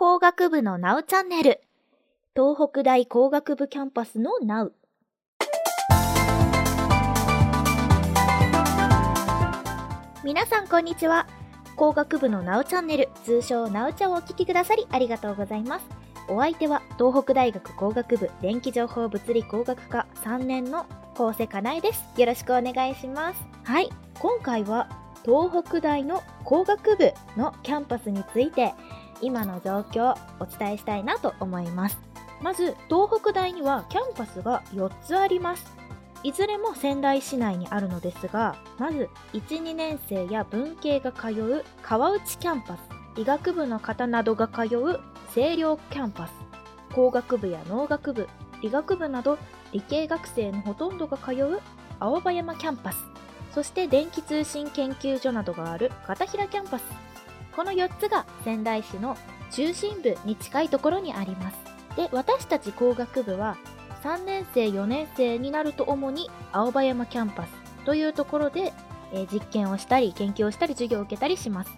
工学部のナウチャンネル。東北大工学部キャンパスのナウ皆さんこんにちは。工学部のナウチャンネル通称ナウチャをお聞きくださりありがとうございます。お相手は東北大学工学部電気情報物理工学科3年の高瀬かなえです。よろしくお願いします。はい。今回は東北大の工学部のキャンパスについて今の状況お伝えしたいなと思います。まず東北大にはキャンパスが4つあります。いずれも仙台市内にあるのですがまず12年生や文系が通う川内キャンパス。医学部の方などが通う星陵キャンパス。工学部や農学部。理学部など理系学生のほとんどが通う青葉山キャンパス。そして電気通信研究所などがある片平キャンパス。この4つが仙台市の中心部に近いところにあります。で私たち工学部は3年生4年生になると主に青葉山キャンパスというところで、えー、実験をしたり研究をしたり授業を受けたりします。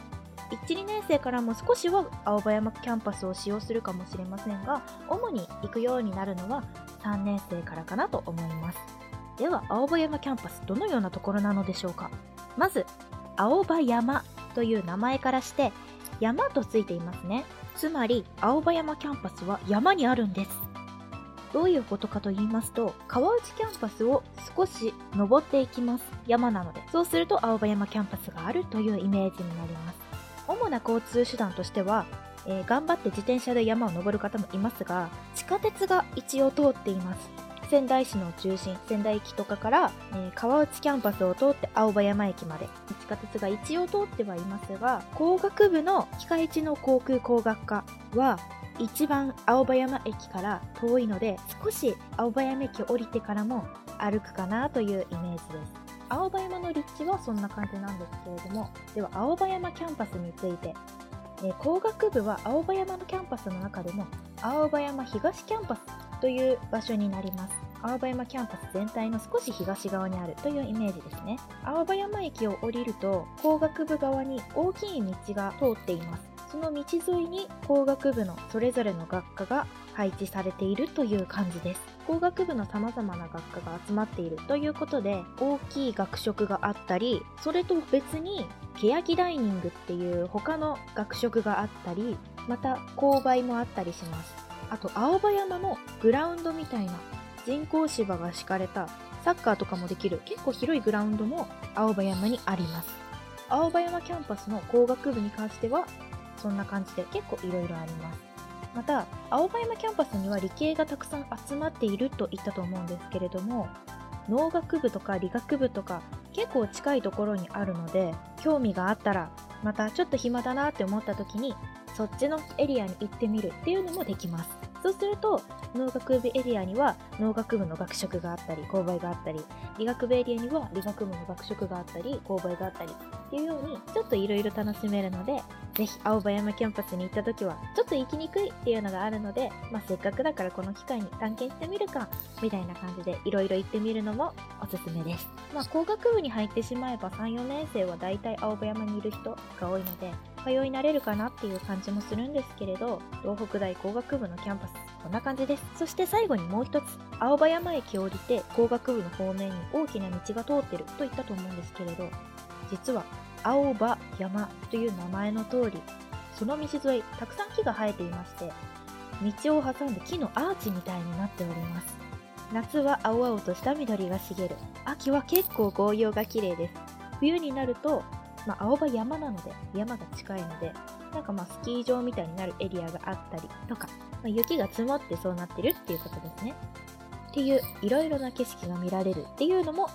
12年生からも少しは青葉山キャンパスを使用するかもしれませんが主に行くようになるのは3年生からかなと思います。では青葉山キャンパスどのようなところなのでしょうか。まず青葉山という名前からして山とついていますね。つまり青葉山キャンパスは山にあるんです。どういうことかと言いますと川内キャンパスを少し登っていきます。山なので。そうすると青葉山キャンパスがあるというイメージになります。主な交通手段としては、えー、頑張って自転車で山を登る方もいますが地下鉄が一応通っています。仙台市の中心仙台駅とかから、えー、川内キャンパスを通って青葉山駅まで。地下鉄が一応通ってはいますが工学部の機械知能航空工学科は一番青葉山駅から遠いので少し青葉山駅を降りてからも歩くかなというイメージです。青葉山の立地はそんな感じなんですけれどもでは青葉山キャンパスについて、え工学部は青葉山のキャンパスの中でも青葉山東キャンパスという場所になります。青葉山キャンパス全体の少し東側にあるというイメージですね。青葉山駅を降りると工学部側に大きい道が通っています。その道沿いに工学部のそれぞれの学科が配置されているという感じです。工学部のさまざまな学科が集まっているということで大きい学食があったりそれと別に欅ダイニングっていう他の学食があったりまた購買もあったりします。あと青葉山のグラウンドみたいな人工芝が敷かれたサッカーとかもできる結構広いグラウンドも青葉山にあります。青葉山キャンパスの工学部に関してはそんな感じで結構いろいろあります。また青葉山キャンパスには理系がたくさん集まっていると言ったと思うんですけれども農学部とか理学部とか結構近いところにあるので興味があったらまたちょっと暇だなって思った時にそっちのエリアに行ってみるっていうのもできます。そうすると農学部エリアには農学部の学食があったり購買があったり理学部エリアには理学部の学食があったり購買があったりっていうようにちょっといろいろ楽しめるのでぜひ青葉山キャンパスに行った時はちょっと行きにくいっていうのがあるので、まあ、せっかくだからこの機会に探検してみるかみたいな感じでいろいろ行ってみるのもおすすめです、まあ、工学部に入ってしまえば34年生はだいたい青葉山にいる人が多いので通い慣れるかなっていう感じもするんですけれど東北大工学部のキャンパスこんな感じです。そして最後にもう一つ青葉山駅を降りて工学部の方面に大きな道が通ってると言ったと思うんですけれど実は青葉山という名前の通りその道沿いたくさん木が生えていまして道を挟んで木のアーチみたいになっております。夏は青々とした緑が茂る。秋は結構紅葉が綺麗です。冬になるとまあ、青葉山なので山が近いのでなんかまあスキー場みたいになるエリアがあったりとか、まあ、雪が積もってそうなってるっていうことですね。っていういろいろな景色が見られるっていうのも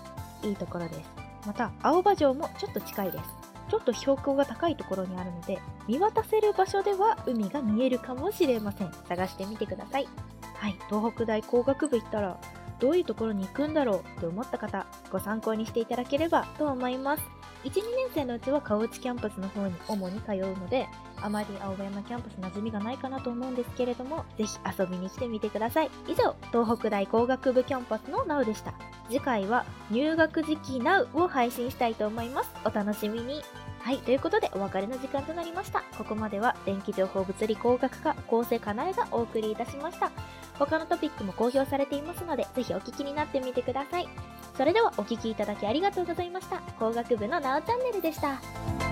いいところです。また青葉城もちょっと近いです。ちょっと標高が高いところにあるので見渡せる場所では海が見えるかもしれません。探してみてください。はい。東北大工学部行ったらどういうところに行くんだろうって思った方ご参考にしていただければと思います。1、2年生のうちは川内キャンパスの方に主に通うので、あまり青葉山キャンパス馴染みがないかなと思うんですけれども、ぜひ遊びに来てみてください。以上、東北大工学部キャンパスのなうでした。次回は入学時期 NOW を配信したいと思います。お楽しみに。はい、ということでお別れの時間となりました。ここまでは電気情報物理工学科構成かなえがお送りいたしました。他のトピックも公表されていますので、ぜひお聞きになってみてください。それではお聴きいただきありがとうございました。工学部のなおチャンネルでした。